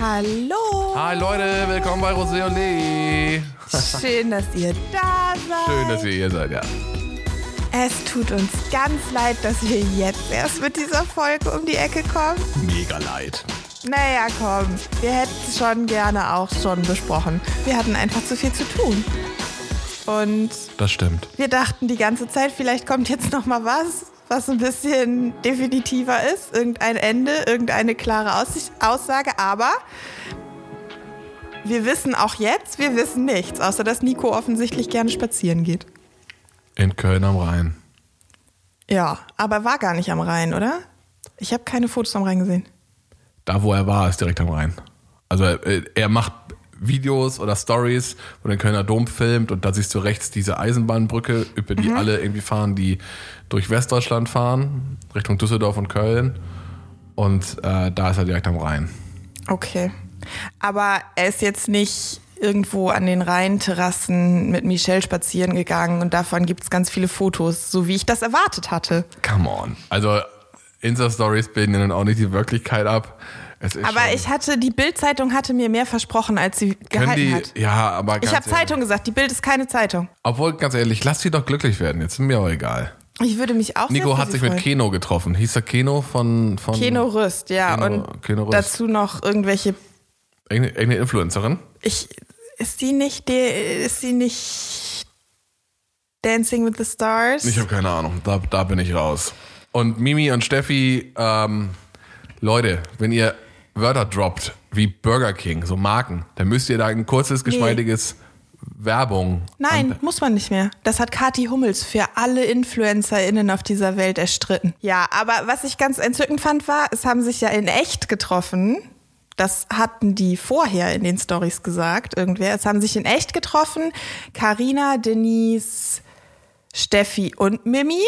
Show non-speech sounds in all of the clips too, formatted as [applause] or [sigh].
Hallo. Hi Leute, willkommen bei Rosé und Lee. Schön, dass ihr da seid. Schön, dass ihr hier seid, ja. Es tut uns ganz leid, dass wir jetzt erst mit dieser Folge um die Ecke kommen. Mega leid. Naja, komm, wir hätten es schon gerne auch schon besprochen. Wir hatten einfach zu viel zu tun. Und Das stimmt. wir dachten die ganze Zeit, vielleicht kommt jetzt noch mal was, was ein bisschen definitiver ist. Irgendein Ende, irgendeine klare Aussicht, Aussage. Aber wir wissen auch jetzt, wir wissen nichts, außer dass Nico offensichtlich gerne spazieren geht. In Köln am Rhein. Ja, aber war gar nicht am Rhein, oder? Ich habe keine Fotos am Rhein gesehen. Da, wo er war, ist direkt am Rhein. Also er, er macht Videos oder Stories, wo den Kölner Dom filmt und da siehst du rechts diese Eisenbahnbrücke, über die alle irgendwie fahren, die durch Westdeutschland fahren, Richtung Düsseldorf und Köln. Und äh, da ist er direkt am Rhein. Okay. Aber er ist jetzt nicht irgendwo an den Rheinterrassen mit Michelle spazieren gegangen und davon gibt es ganz viele Fotos, so wie ich das erwartet hatte. Come on. Also Insta-Stories bilden ja dann auch nicht die Wirklichkeit ab. Aber ich hatte, die Bild-Zeitung hatte mir mehr versprochen, als sie gehalten die, hat. ja, aber Ich habe Zeitung gesagt, die Bild ist keine Zeitung. Obwohl, ganz ehrlich, lass sie doch glücklich werden. Jetzt ist mir auch egal. Ich würde mich auch Nico hat sich mit freuen. Keno getroffen. Hieß er Keno von. von Keno Rüst, ja. Keno- und Keno Rüst. dazu noch irgendwelche. Irgendeine, Influencerin? Ich, ist sie nicht, die, ist sie nicht Dancing with the Stars? Ich habe keine Ahnung. Da, da bin ich raus. Und Mimi und Steffi, ähm, Leute, wenn ihr Wörter droppt wie Burger King, so Marken, dann müsst ihr da ein kurzes, geschmeidiges Werbung. Nein, an- muss man nicht mehr. Das hat Kati Hummels für alle InfluencerInnen auf dieser Welt erstritten. Ja, aber was ich ganz entzückend fand, war, es haben sich ja in echt getroffen. Das hatten die vorher in den Stories gesagt, irgendwer. Es haben sich in echt getroffen. Karina, Denise, Steffi und Mimi.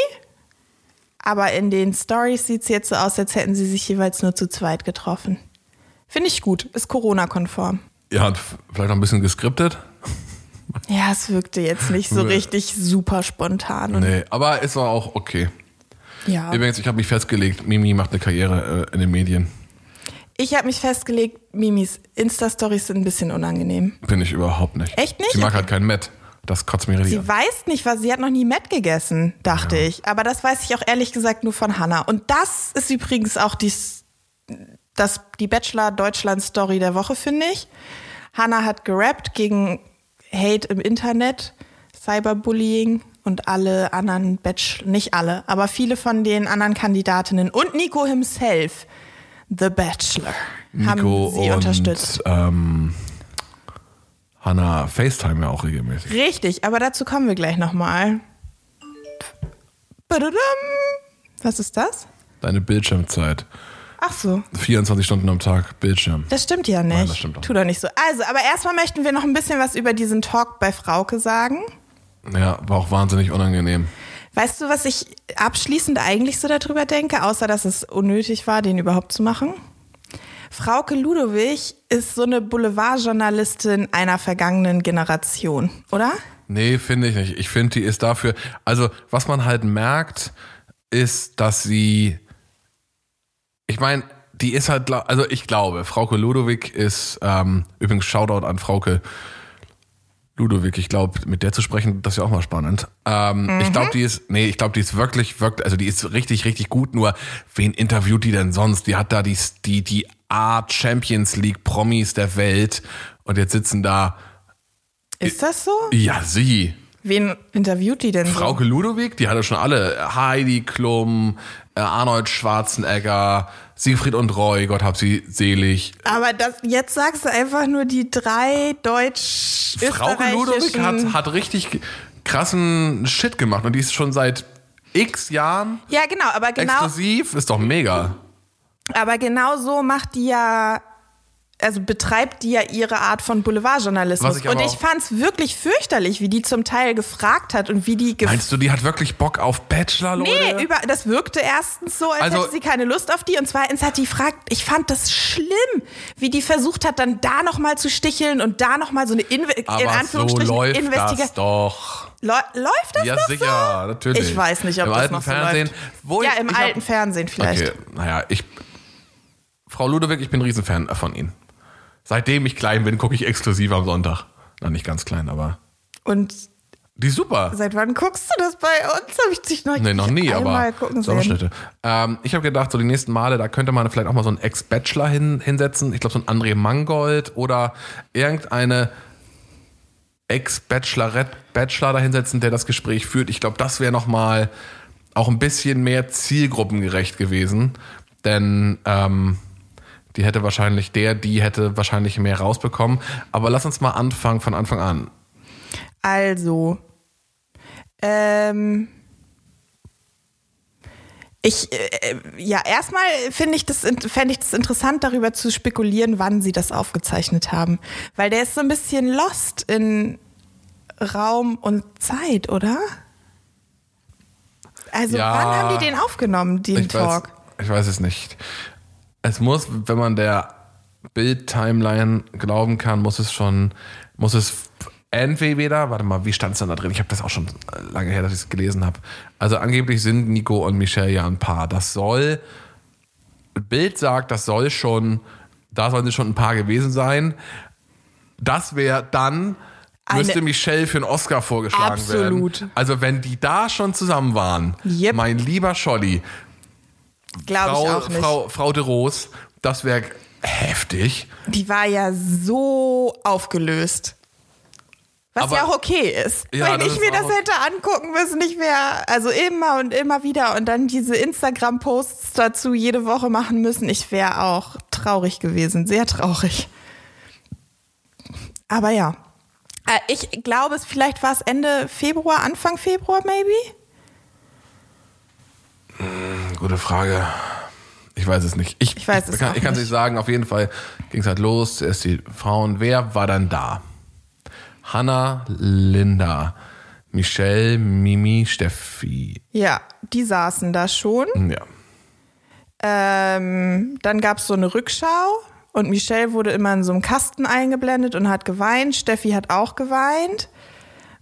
Aber in den Stories sieht es jetzt so aus, als hätten sie sich jeweils nur zu zweit getroffen. Finde ich gut. Ist Corona-konform. Habt vielleicht noch ein bisschen geskriptet. Ja, es wirkte jetzt nicht so [laughs] richtig super spontan. Nee, aber es war auch okay. ja. Übrigens, ich habe mich festgelegt, Mimi macht eine Karriere äh, in den Medien. Ich habe mich festgelegt, Mimis Insta-Stories sind ein bisschen unangenehm. Bin ich überhaupt nicht. Echt nicht? Sie mag halt kein Met. Das kotzt mich richtig Sie an. weiß nicht, was sie hat noch nie Met gegessen, dachte ich. Aber das weiß ich auch ehrlich gesagt nur von Hannah. Und das ist übrigens auch die, das, die Bachelor Deutschland Story der Woche, finde ich. Hannah hat gerappt gegen Hate im Internet, Cyberbullying und alle anderen Bachelor, nicht alle, aber viele von den anderen Kandidatinnen und Nico himself, The Bachelor, Nico haben sie und unterstützt. Ähm, Hannah FaceTime ja auch regelmäßig. Richtig, aber dazu kommen wir gleich nochmal. Was ist das? Deine Bildschirmzeit. Ach so, 24 Stunden am Tag Bildschirm. das stimmt ja nicht. Nein, das stimmt doch Tu doch nicht so. Also, aber erstmal möchten wir noch ein bisschen was über diesen Talk bei Frauke sagen. Ja, war auch wahnsinnig unangenehm. Weißt du, was ich abschließend eigentlich so darüber denke, außer dass es unnötig war, den überhaupt zu machen? Frauke Ludowig ist so eine Boulevardjournalistin einer vergangenen Generation, oder? Nee, finde ich nicht. Ich finde, die ist dafür. Also, was man halt merkt, ist, dass sie. Ich meine, die ist halt. Also, ich glaube, Frauke Ludowig ist. Ähm, übrigens, Shoutout an Frauke Ludowig. Ich glaube, mit der zu sprechen, das ist ja auch mal spannend. Ähm, Ich glaube, die ist. Nee, ich glaube, die ist wirklich, wirklich. Also, die ist richtig, richtig gut. Nur, wen interviewt die denn sonst? Die hat da die, die, die Art Champions League Promis der Welt. Und jetzt sitzen da. Ist das so? Ja, sie. Wen interviewt die denn? Frauke Ludowig, die hatte schon alle. Heidi Klum, äh, Arnold Schwarzenegger, Siegfried und Roy, Gott hab sie selig. Aber das, jetzt sagst du einfach nur die drei deutsch Frauke Ludowig hat, hat richtig krassen Shit gemacht und die ist schon seit x Jahren Ja, genau, aber genau, exklusiv. Ist doch mega. aber genau so macht die ja, also betreibt die ja ihre Art von Boulevardjournalismus. Ich und ich fand's wirklich fürchterlich, wie die zum Teil gefragt hat und wie die Meinst du, die hat wirklich Bock auf Bachelor, Leute? Nee, über, das wirkte erstens so, als Also- hätte sie keine Lust auf die. Und zweitens hat die gefragt, ich fand das schlimm, wie die versucht hat, dann da nochmal zu sticheln und da nochmal so eine Inve in Aber so Anführungsstrichen läuft Investiga das doch. Läu läuft das Ja, noch sicher, natürlich. Ich weiß nicht, ob Im das alten noch so Fernsehen. läuft. Ja, ich, im ich hab- alten Fernsehen vielleicht. Okay, naja, ich. Frau Ludewig, ich bin ein Riesenfan von Ihnen. Seitdem ich klein bin, gucke ich exklusiv am Sonntag. Na, nicht ganz klein, aber. Und Die ist super. seit wann guckst du das bei uns? Habe ich dich noch, Nee, noch nie, aber. Sommerschnitte. Ähm, ich habe gedacht, so die nächsten Male, da könnte man vielleicht auch mal so einen Ex-Bachelor hin, hinsetzen. Ich glaube, so ein André Mangold oder irgendeine Ex-Bachelorette, Bachelor da hinsetzen, der das Gespräch führt. Ich glaube, das wäre nochmal auch ein bisschen mehr zielgruppengerecht gewesen. Denn ähm, die hätte wahrscheinlich, der, die hätte wahrscheinlich mehr rausbekommen. Aber lass uns mal anfangen von Anfang an. Also, ähm, ich, äh, ja, erstmal finde ich das, fände ich das interessant, darüber zu spekulieren, wann sie das aufgezeichnet haben. Weil der ist so ein bisschen lost in Raum und Zeit, oder? Also, Ja. wann haben die den aufgenommen, den ich Talk? Weiß, ich weiß es nicht. Es muss, wenn man der Bild-Timeline glauben kann, muss es schon, muss es entweder, warte mal, wie stand es denn da drin? Ich habe das auch schon lange her, dass ich es gelesen habe. Also angeblich sind Nico und Michelle ja ein Paar. Das soll, Bild sagt, das soll schon, da sollen sie schon ein Paar gewesen sein. Das wäre dann, Eine- müsste Michelle für einen Oscar vorgeschlagen Absolut. werden. Also wenn die da schon zusammen waren, Yep. mein lieber Scholli, Glaube ich Frau, auch nicht. Frau, Frau de Roos, das wäre heftig. Die war ja so aufgelöst. Was Aber- ja auch okay ist. Ja, Wenn ich mir das hätte angucken müssen, nicht mehr, also immer und immer wieder und dann diese Instagram-Posts dazu jede Woche machen müssen, ich wäre auch traurig gewesen, sehr traurig. Aber ja. Äh, Ich glaube, es vielleicht war es Ende Februar, Anfang Februar, maybe? Gute Frage. Ich weiß es nicht. Ich, Ich weiß es kann, Ich kann es nicht. nicht sagen. Auf jeden Fall ging es halt los. Zuerst die Frauen. Wer war dann da? Hanna, Linda, Michelle, Mimi, Steffi. Ja, die saßen da schon. Ja. Ähm, dann gab es so eine Rückschau und Michelle wurde immer in so einem Kasten eingeblendet und hat geweint. Steffi hat auch geweint.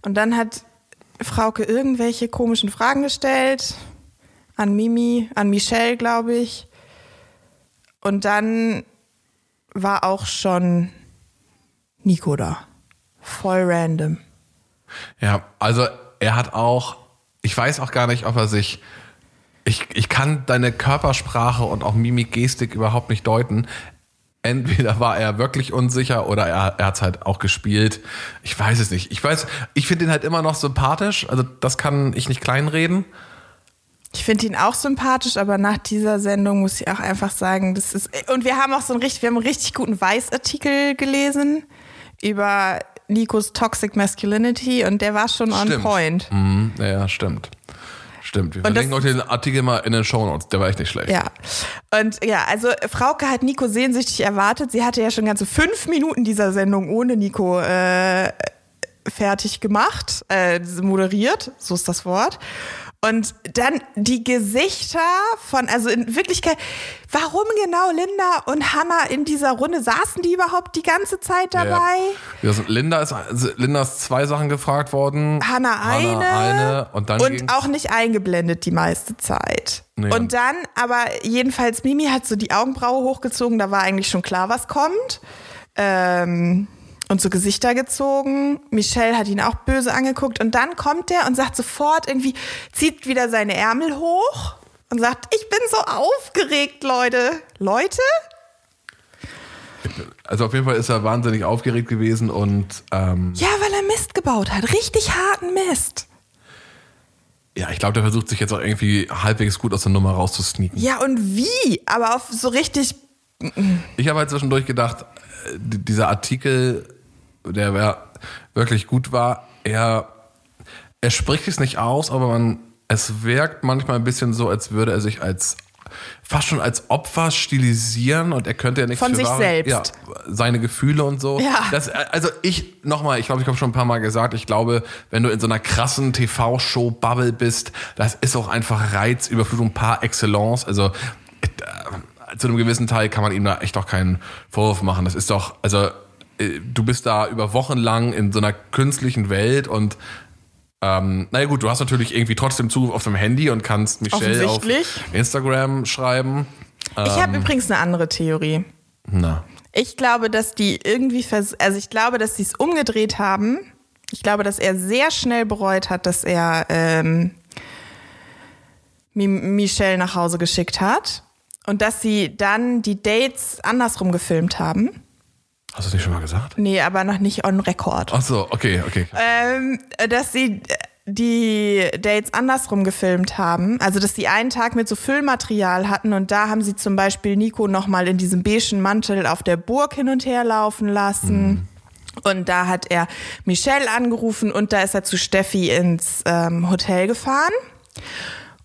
Und dann hat Frauke irgendwelche komischen Fragen gestellt an Mimi, an Michelle, glaube ich. Und dann war auch schon Nico da. Voll random. Ja, also er hat auch, ich weiß auch gar nicht, ob er sich, ich, ich kann deine Körpersprache und auch Mimik, Gestik überhaupt nicht deuten. Entweder war er wirklich unsicher oder er, er hat es halt auch gespielt. Ich weiß es nicht. Ich weiß, ich finde ihn halt immer noch sympathisch. Also das kann ich nicht kleinreden. Ich finde ihn auch sympathisch, aber nach dieser Sendung muss ich auch einfach sagen, das ist. Und wir haben auch so einen richtig, wir haben einen richtig guten Weiß-Artikel gelesen über Nikos Toxic Masculinity und der war schon on Stimmt. point. Mhm, ja, stimmt. Stimmt. Wir verlinken euch den Artikel mal in den Shownotes. Der war echt nicht schlecht. Ja. Und ja, also Frauke hat Nico sehnsüchtig erwartet. Sie hatte ja schon ganze fünf Minuten dieser Sendung ohne Nico äh, fertig gemacht, äh, moderiert, so ist das Wort. Und dann die Gesichter von, also in Wirklichkeit, warum genau Linda und Hannah in dieser Runde saßen die überhaupt die ganze Zeit dabei? Ja. Ja, so Linda ist, Linda ist zwei Sachen gefragt worden. Hannah eine, eine und dann und auch nicht eingeblendet die meiste Zeit. Nee. Und dann, aber jedenfalls Mimi hat so die Augenbraue hochgezogen, da war eigentlich schon klar, was kommt. Ähm, und so Gesichter gezogen. Michelle hat ihn auch böse angeguckt und dann kommt er und sagt sofort irgendwie, zieht wieder seine Ärmel hoch und sagt, ich bin so aufgeregt, Leute. Leute? Also auf jeden Fall ist er wahnsinnig aufgeregt gewesen und ähm, Ja, weil er Mist gebaut hat. Richtig harten Mist. ja, ich glaube, der versucht sich jetzt auch irgendwie halbwegs gut aus der Nummer rauszusneaken. Ja, und wie? Aber auf so richtig Ich habe halt zwischendurch gedacht, äh, dieser Artikel, der wirklich gut war, er, er spricht es nicht aus, aber man, es wirkt manchmal ein bisschen so, als würde er sich als fast schon als Opfer stilisieren und er könnte ja nichts Von sich wahre- selbst. Ja, seine Gefühle und so. Ja. Das, also ich, nochmal, ich glaube, ich habe schon ein paar Mal gesagt, ich glaube, wenn du in so einer krassen TV-Show-Bubble bist, das ist auch einfach Reizüberflutung par excellence. Also äh, zu einem gewissen Teil kann man ihm da echt auch keinen Vorwurf machen. Das ist doch, also du bist da über Wochen lang in so einer künstlichen Welt und Ähm, naja gut, du hast natürlich irgendwie trotzdem Zugriff auf dem Handy und kannst Michelle auf. Instagram schreiben. Ich habe übrigens eine andere Theorie. Na. Ich glaube, dass die irgendwie, vers also ich glaube, dass sie es umgedreht haben. Ich glaube, dass er sehr schnell bereut hat, dass er ähm, Mi- Michelle nach Hause geschickt hat und dass sie dann die Dates andersrum gefilmt haben. Hast du das nicht schon mal gesagt? Nee, aber noch nicht on record. Ach so, okay, okay. Ähm, dass sie die Dates andersrum gefilmt haben. Also, dass sie einen Tag mit so Füllmaterial hatten und da haben sie zum Beispiel Nico nochmal in diesem beigen Mantel auf der Burg hin und her laufen lassen. Und da hat er Michelle angerufen und da ist er zu Steffi ins ähm, Hotel gefahren.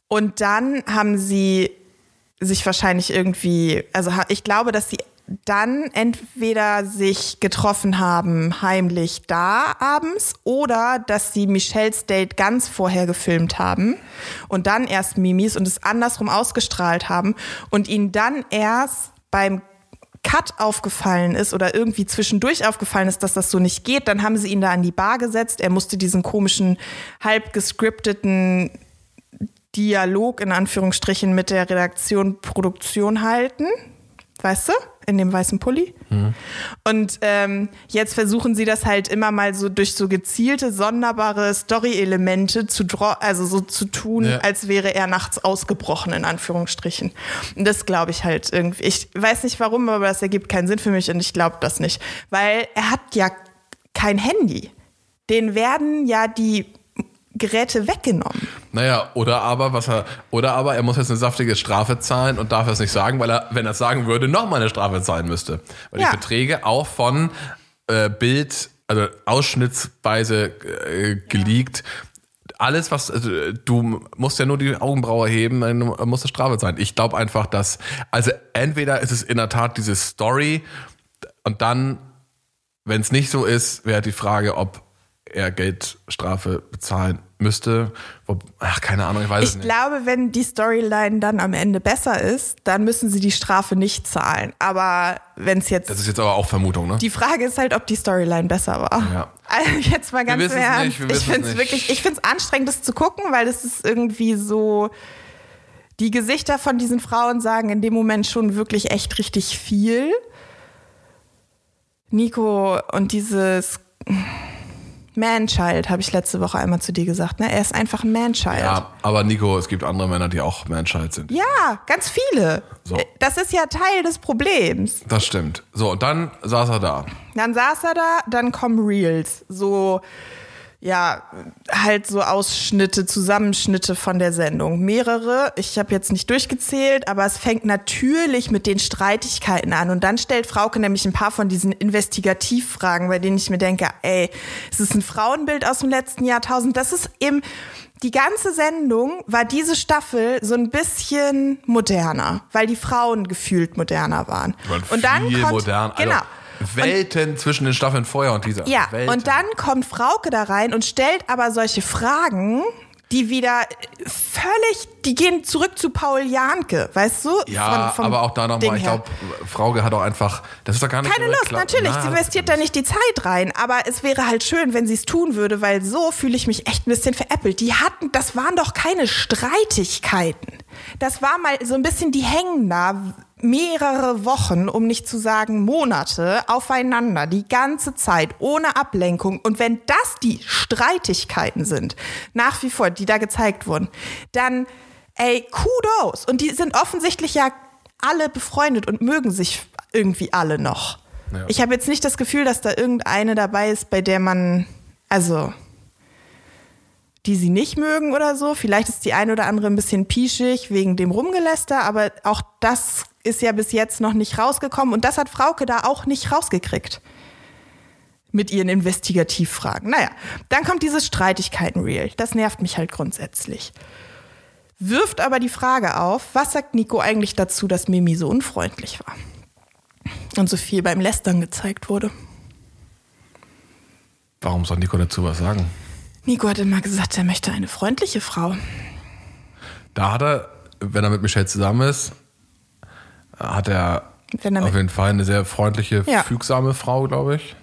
Und dann haben sie sich wahrscheinlich irgendwie, also ich glaube, dass sie dann entweder sich getroffen haben heimlich da abends oder dass sie Michelles Date ganz vorher gefilmt haben und dann erst Mimis und es andersrum ausgestrahlt haben und ihnen dann erst beim Cut aufgefallen ist oder irgendwie zwischendurch aufgefallen ist, dass das so nicht geht, dann haben sie ihn da an die Bar gesetzt. Er musste diesen komischen, halb gescripteten Dialog in Anführungsstrichen mit der Redaktion Produktion halten. Weißt du? In dem weißen Pulli. Und ähm, jetzt versuchen sie das halt immer mal so durch so gezielte, sonderbare Story-Elemente zu also so zu tun, Ja. als wäre er nachts ausgebrochen, in Anführungsstrichen. Und das glaube ich halt irgendwie. Ich weiß nicht warum, aber das ergibt keinen Sinn für mich und ich glaube das nicht. Weil er hat ja kein Handy. Den werden ja die Geräte weggenommen. Naja, oder aber, was er, oder aber er muss jetzt eine saftige Strafe zahlen und darf es nicht sagen, weil er, wenn er es sagen würde, nochmal eine Strafe zahlen müsste. Weil Ja. die Verträge auch von äh, Bild, also ausschnittsweise äh, geleakt. Alles, was, also, du musst ja nur die Augenbraue heben, dann muss eine Strafe sein. Ich glaube einfach, dass, also entweder ist es in der Tat diese Story und dann, wenn es nicht so ist, wäre die Frage, ob er Geldstrafe bezahlen müsste. Ach, keine Ahnung, ich weiß es Ich nicht. glaube, wenn die Storyline dann am Ende besser ist, dann müssen sie die Strafe nicht zahlen. Aber wenn es jetzt Das ist jetzt aber auch Vermutung, ne? Die Frage ist halt, ob die Storyline besser war. Ja. Also jetzt mal ganz es Ernst. nicht, wir ich es finde es wirklich, ich finde es anstrengend, das zu gucken, weil das ist irgendwie so. Die Gesichter von diesen Frauen sagen in dem Moment schon wirklich echt richtig viel. Nico und dieses Man-Child habe ich letzte Woche einmal zu dir gesagt. Ne? Er ist einfach ein Man-Child. Ja, aber Nico, es gibt andere Männer, die auch Menschheit sind. Ja, ganz viele. So. Das ist ja Teil des Problems. Das stimmt. So, und dann saß er da. Dann saß er da, dann kommen Reels. So, ja, halt so Ausschnitte, Zusammenschnitte von der Sendung. Mehrere. Ich habe jetzt nicht durchgezählt, aber es fängt natürlich mit den Streitigkeiten an. Und dann stellt Frauke nämlich ein paar von diesen Investigativfragen, bei denen ich mir denke, ey, es ist ein Frauenbild aus dem letzten Jahrtausend. Das ist eben, die ganze Sendung war diese Staffel so ein bisschen moderner, weil die Frauen gefühlt moderner waren. Und dann viel kommt, modern. Also Welten zwischen den Staffeln vorher und dieser. Ja, Welten. und dann kommt Frauke da rein und stellt aber solche Fragen, die wieder völlig, die gehen zurück zu Paul Janke, weißt du? Ja, Von- aber auch da nochmal, ich glaube, Frauke hat auch einfach, das ist doch gar nicht Keine Lust, natürlich. Na, sie investiert da nicht die Zeit rein. Aber es wäre halt schön, wenn sie es tun würde, weil so fühle ich mich echt ein bisschen veräppelt. Die hatten, das waren doch keine Streitigkeiten. Das war mal so ein bisschen, die hängen da mehrere Wochen, um nicht zu sagen Monate, aufeinander, die ganze Zeit, ohne Ablenkung. Und wenn das die Streitigkeiten sind, nach wie vor, die da gezeigt wurden, dann, ey, Kudos. Und die sind offensichtlich ja alle befreundet und mögen sich irgendwie alle noch. Ja. Ich habe jetzt nicht das Gefühl, dass da irgendeine dabei ist, bei der man, also, die sie nicht mögen oder so. Vielleicht ist die eine oder andere ein bisschen pieschig wegen dem Rumgeläster, aber auch das ist ja bis jetzt noch nicht rausgekommen und das hat Frauke da auch nicht rausgekriegt. Mit ihren Investigativfragen. Naja, dann kommt dieses Streitigkeiten-Reel. Das nervt mich halt grundsätzlich. Wirft aber die Frage auf, was sagt Nico eigentlich dazu, dass Mimi so unfreundlich war? Und so viel beim Lästern gezeigt wurde. Warum soll Nico dazu was sagen? Nico hat immer gesagt, er möchte eine freundliche Frau. Da hat er, wenn er mit Michelle zusammen ist, hat er auf jeden Fall eine sehr freundliche, Ja. fügsame Frau, glaube ich.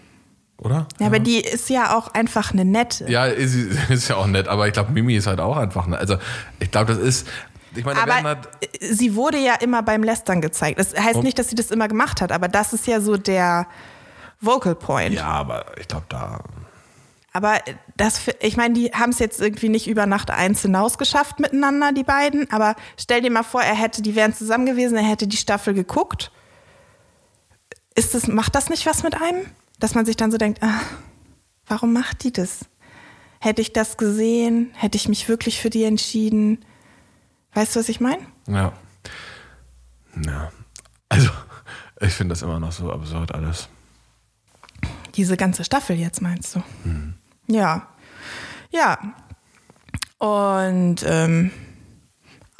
oder? Ja, aber die ist ja auch einfach eine nette. Ja, ist, [laughs] ist ja auch nett, aber ich glaube, Mimi ist halt auch einfach, ne, also ich glaube, das ist, ich meine, Aber halt, sie wurde ja immer beim Lästern gezeigt. Das heißt nicht, dass sie das immer gemacht hat, aber das ist ja so der Vocal Point. ja, aber ich glaube, da, Aber das, ich meine, die haben es jetzt irgendwie nicht über Nacht eins hinaus geschafft miteinander, die beiden. Aber stell dir mal vor, er hätte, die wären zusammen gewesen, er hätte die Staffel geguckt. Ist das, macht das nicht was mit einem? Dass man sich dann so denkt, ah, warum macht die das? Hätte ich das gesehen? Hätte ich mich wirklich für die entschieden? Weißt du, was ich meine? ja. Ja. Also, ich finde das immer noch so absurd alles. Diese ganze Staffel jetzt, meinst du? Ja. Ja. Und ähm,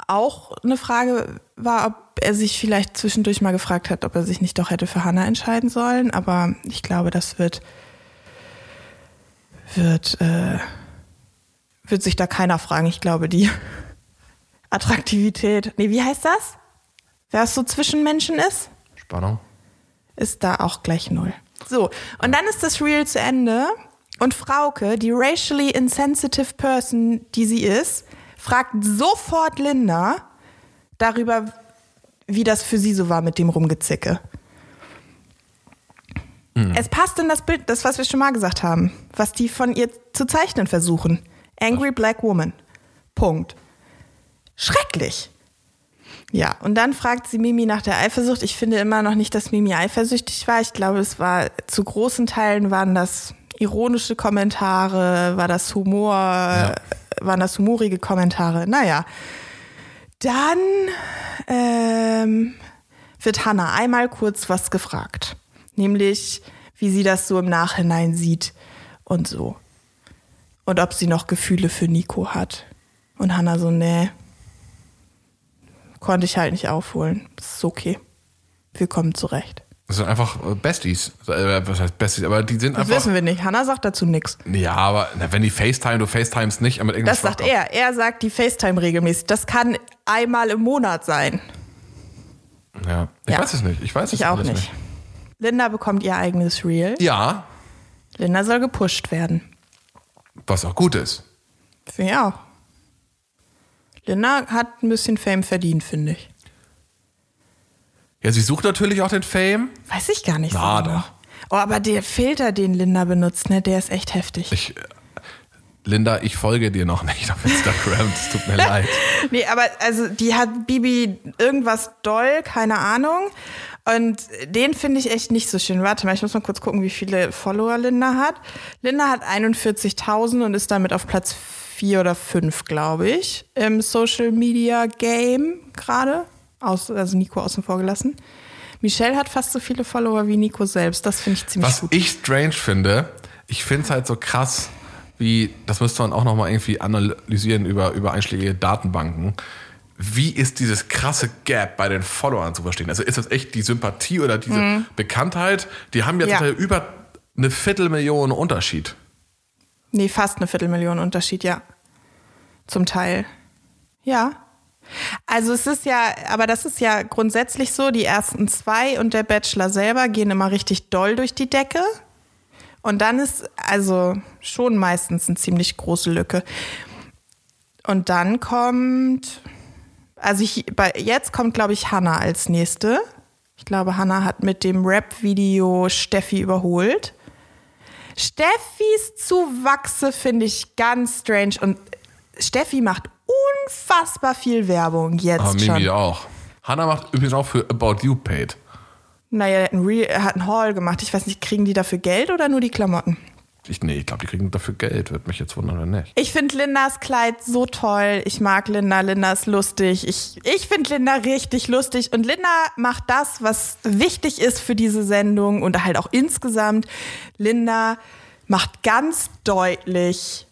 auch eine Frage war, ob er sich vielleicht zwischendurch mal gefragt hat, ob er sich nicht doch hätte für Hannah entscheiden sollen. Aber ich glaube, das wird, wird, äh, wird sich da keiner fragen. Ich glaube, die [laughs] Attraktivität, nee, wie heißt das? Wer es so zwischen Menschen ist? Spannung. ist da auch gleich null. So, und dann ist das Reel zu Ende und Frauke, die racially insensitive Person, die sie ist, fragt sofort Linda darüber, wie das für sie so war mit dem Rumgezicke. Es passt in das Bild, das, was wir schon mal gesagt haben, was die von ihr zu zeichnen versuchen. Angry Black Woman. Punkt. Schrecklich. Ja, und dann fragt sie Mimi nach der Eifersucht. Ich finde immer noch nicht, dass Mimi eifersüchtig war. Ich glaube, es war zu großen Teilen waren das ironische Kommentare, war das Humor, waren das humorige Kommentare. Naja. Dann ähm, wird Hannah einmal kurz was gefragt. Nämlich, wie sie das so im Nachhinein sieht und so. Und ob sie noch Gefühle für Nico hat. Und Hannah so, nee, konnte ich halt nicht aufholen. Ist okay. Wir kommen zurecht. Das sind einfach äh, Besties. Äh, Was heißt Besties? Aber die sind Das einfach. wissen wir nicht. Hannah sagt dazu nichts. Ja, aber na, wenn die FaceTime, du FaceTimes nicht mit irgendeinem Das sagt er. Er sagt die FaceTime regelmäßig. Das kann einmal im Monat sein. Ja. Ich Ja. weiß es nicht. Ich weiß es Ich auch alles nicht. Linda bekommt ihr eigenes Reel. Ja, Linda soll gepusht werden. was auch gut ist. Finde ich auch. Linda hat ein bisschen Fame verdient, finde ich. Ja, sie sucht natürlich auch den Fame. Weiß ich gar nicht Na so genau. doch. Oh, aber der Filter, den Linda benutzt, ne, der ist echt heftig. Ich, äh, Linda, ich folge dir noch nicht auf Instagram. Es tut mir [laughs] leid. Nee, aber also die hat Bibi irgendwas doll, keine Ahnung. Und den finde ich echt nicht so schön. Warte mal, ich muss mal kurz gucken, wie viele Follower Linda hat. Linda hat 41.000 und ist damit auf Platz 4 oder 5, glaube ich, im Social Media Game gerade. Aus, also Nico außen vor gelassen. Michelle hat fast so viele Follower wie Nico selbst. Das finde ich ziemlich Was gut. ich strange finde, ich finde es halt so krass, wie, das müsste man auch nochmal irgendwie analysieren über, über einschlägige Datenbanken. Wie ist dieses krasse Gap bei den Followern zu verstehen? Also ist das echt die Sympathie oder diese Bekanntheit? Die haben ja, Mhm. Ja. über eine Viertelmillion Unterschied. Nee, fast eine Viertelmillion Unterschied, ja. Zum Teil. Ja. Also es ist ja, aber das ist ja grundsätzlich so, die ersten zwei und der Bachelor selber gehen immer richtig doll durch die Decke. Und dann ist also schon meistens eine ziemlich große Lücke. Und dann kommt, also ich, bei, jetzt kommt, glaube ich, Hannah als nächste. Ich glaube, Hannah hat mit dem Rap-Video Steffi überholt. Steffis Zuwachse finde ich ganz strange und Steffi macht unfassbar viel Werbung jetzt Aber Mimi schon. auch. Hannah macht übrigens auch für About You Paid. Naja, er hat ein Re hat einen Haul gemacht. Ich weiß nicht, kriegen die dafür Geld oder nur die Klamotten? Ich, nee, ich glaube, die kriegen dafür Geld. Würde mich jetzt wundern, oder nicht. Ich finde Lindas Kleid so toll. Ich mag Linda. Linda ist lustig. Ich, ich finde Linda richtig lustig. Und Linda macht das, was wichtig ist für diese Sendung und halt auch insgesamt. Linda macht ganz deutlich,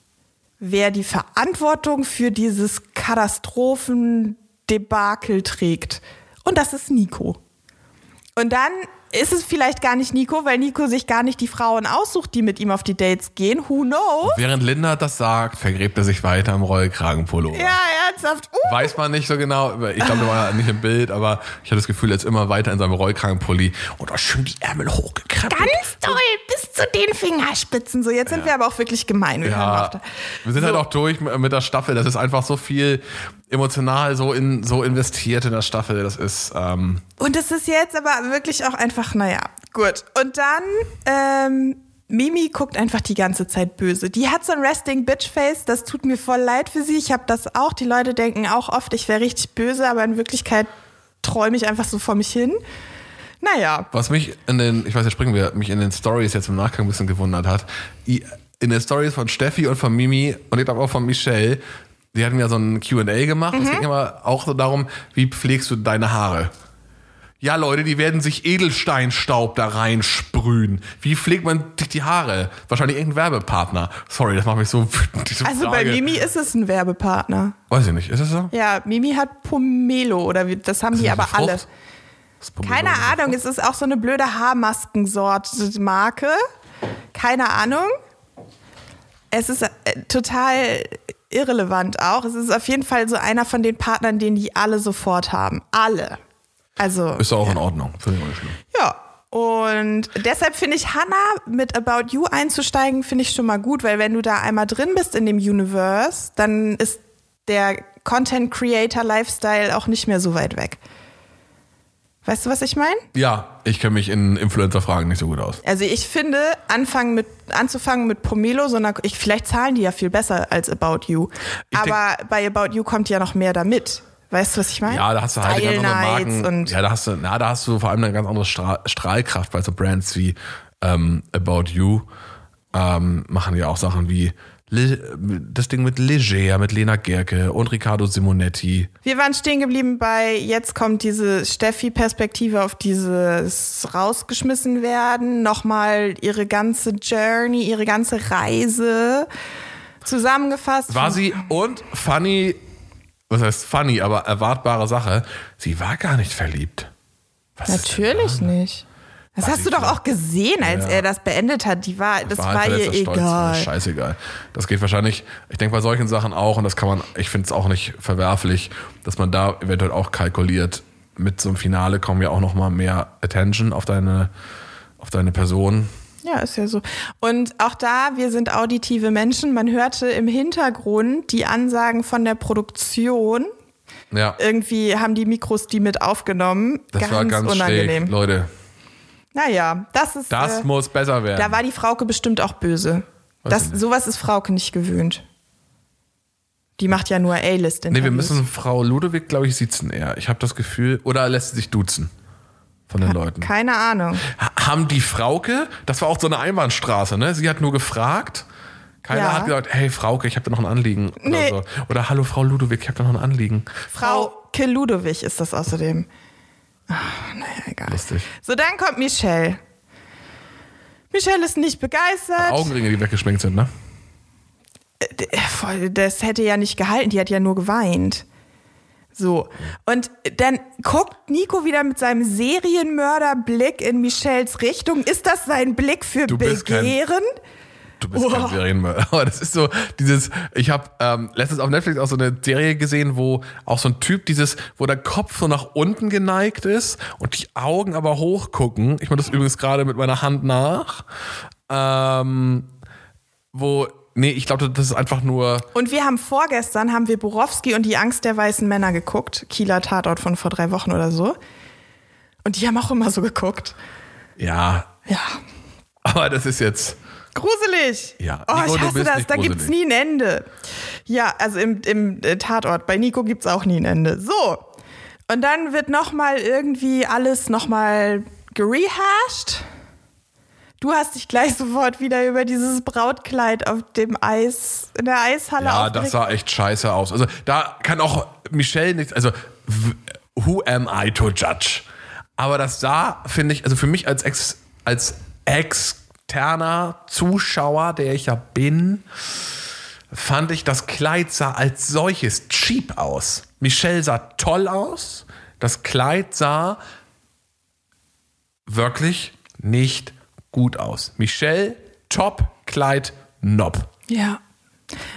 wer die Verantwortung für dieses Katastrophendebakel trägt. Und das ist Nico. Und dann ist es vielleicht gar nicht Nico, weil Nico sich gar nicht die Frauen aussucht, die mit ihm auf die Dates gehen. Who knows? Während Linda das sagt, vergräbt er sich weiter im Rollkragenpullover. Ja, ernsthaft. Uh. Weiß man nicht so genau. Ich glaube, der war nicht im Bild, aber ich hatte das Gefühl, er ist immer weiter in seinem Rollkragenpulli und auch schön die Ärmel hochgekrempelt. Ganz toll, bis zu den Fingerspitzen. So, jetzt sind wir aber auch wirklich gemein. Wir, Ja, wir sind halt So. auch durch mit der Staffel. Das ist einfach so viel emotional so in so investiert in der Staffel. Das ist ähm, Und es ist jetzt aber wirklich auch einfach, naja, gut. Und dann, ähm, Mimi guckt einfach die ganze Zeit böse. Die hat so ein Resting Bitch Face, das tut mir voll leid für sie. Ich habe das auch. Die Leute denken auch oft, ich wäre richtig böse, aber in Wirklichkeit träume ich einfach so vor mich hin. Naja. Was mich in den, ich weiß, jetzt springen wir, mich in den Stories jetzt im Nachgang ein bisschen gewundert hat, in den Stories von Steffi und von Mimi und ich glaube auch von Michelle, die hatten ja so ein Q&A gemacht. Es ging immer auch so darum, wie pflegst du deine Haare? Ja, Leute, die werden sich Edelsteinstaub da reinsprühen. Wie pflegt man sich die Haare? Wahrscheinlich irgendein Werbepartner. Sorry, das macht mich so wütend. diese Also bei Frage. Mimi ist es ein Werbepartner. Weiß ich nicht, ist es so? Ja, Mimi hat Pomelo oder wie, das haben die Ist das aber alle. Keine eine Ahnung, es ist auch so eine blöde Haarmaskensorte Marke. Keine Ahnung. Es ist äh, total irrelevant auch. Es ist auf jeden Fall so einer von den Partnern, den die alle sofort haben. Alle. Also, Ist auch in Ordnung. Finde ich auch nicht schlimm. ja. Und deshalb finde ich, Hannah mit About You einzusteigen, finde ich schon mal gut, weil wenn du da einmal drin bist in dem Universe, dann ist der Content Creator Lifestyle auch nicht mehr so weit weg. Weißt du, was ich meine? Ja, ich kenne mich in Influencer-Fragen nicht so gut aus. Also ich finde, anfangen mit, anzufangen mit Pomelo, sondern ich, vielleicht zahlen die ja viel besser als About You. Ich denk- Aber bei About You kommt ja noch mehr damit. Weißt du, was ich meine? Ja, da hast du halt Style ganz andere Marken. Und ja, da hast du, na, da hast du vor allem eine ganz andere Stra Strahlkraft bei so Brands wie ähm, About You ähm, machen ja auch Sachen wie das Ding mit Leger, mit Lena Gerke und Riccardo Simonetti. wir waren stehen geblieben bei, jetzt kommt diese Steffi-Perspektive auf dieses rausgeschmissen werden, nochmal ihre ganze Journey, ihre ganze Reise zusammengefasst. War sie und funny, was heißt funny, aber erwartbare Sache, sie war gar nicht verliebt. Was Natürlich nicht. Das War hast du doch auch gesehen, als Ja. er das beendet hat. Die war, das war, halt ihr Stolz, egal. Scheißegal. Das geht wahrscheinlich, ich denke bei solchen Sachen auch, und das kann man, ich finde es auch nicht verwerflich, dass man da eventuell auch kalkuliert. Mit so einem Finale kommen ja auch nochmal mehr Attention auf deine, auf deine Person. Ja, ist ja so. Und auch da, wir sind auditive Menschen. Man hörte im Hintergrund die Ansagen von der Produktion. Ja, Irgendwie haben die Mikros die mit aufgenommen. das ganz war ganz unangenehm. schräg. Leute, Naja, das ist. das äh, muss besser werden. da war die Frauke bestimmt auch böse. Das, sowas ist Frauke nicht gewöhnt. Die macht ja nur A-List nee, wir müssen Frau Ludewig, glaube ich, sitzen eher. Ich habe das Gefühl, oder lässt sie sich duzen von den Leuten. Keine Ahnung. Ha- Haben die Frauke, das war auch so eine Einbahnstraße, ne? Sie hat nur gefragt. Keiner Ja. hat gesagt, hey Frauke, ich habe da noch ein Anliegen. Oder, Nee. so. oder hallo Frau Ludewig, ich habe da noch ein Anliegen. Frauke Ludowig ist das außerdem. Ach, naja, egal. Lustig. So, dann kommt Michelle. Michelle ist nicht begeistert. Augenringe, die weggeschminkt sind, ne? Äh, voll, Das hätte ja nicht gehalten, die hat ja nur geweint. So. Und dann guckt Nico wieder mit seinem Serienmörderblick in Michelles Richtung. Ist das sein Blick für Du bist kein- Begehren? Du bist kein Oh. Serienmörder. [laughs] Aber das ist so dieses, ich habe ähm, letztens auf Netflix auch so eine Serie gesehen, wo auch so ein Typ dieses, wo der Kopf so nach unten geneigt ist und die Augen aber hochgucken. Ich mache das übrigens gerade mit meiner Hand nach. Ähm, wo, nee, ich glaube, das ist einfach nur, Und wir haben vorgestern, haben wir Borowski und die Angst der weißen Männer geguckt. Kieler Tatort von vor drei Wochen oder so. Und die haben auch immer so geguckt. ja, Ja. aber das ist jetzt, Gruselig. Ja, Oh, Nico, ich hasse das. Da gruselig. gibt's nie ein Ende. Ja, also im, im äh, Tatort. Bei Nico gibt's auch nie ein Ende. So. Und dann wird nochmal irgendwie alles nochmal gerehashed. Du hast dich gleich [laughs] sofort wieder über dieses Brautkleid auf dem Eis, in der Eishalle ja, aufgeregt. das sah echt scheiße aus. Also da kann auch Michelle nichts, also who am I to judge? Aber das sah, finde ich, also für mich als ex, als externer Zuschauer, der ich ja bin, fand ich, das Kleid sah als solches cheap aus. Michelle sah toll aus. Das Kleid sah wirklich nicht gut aus. Michelle, top, Kleid, nob. Ja.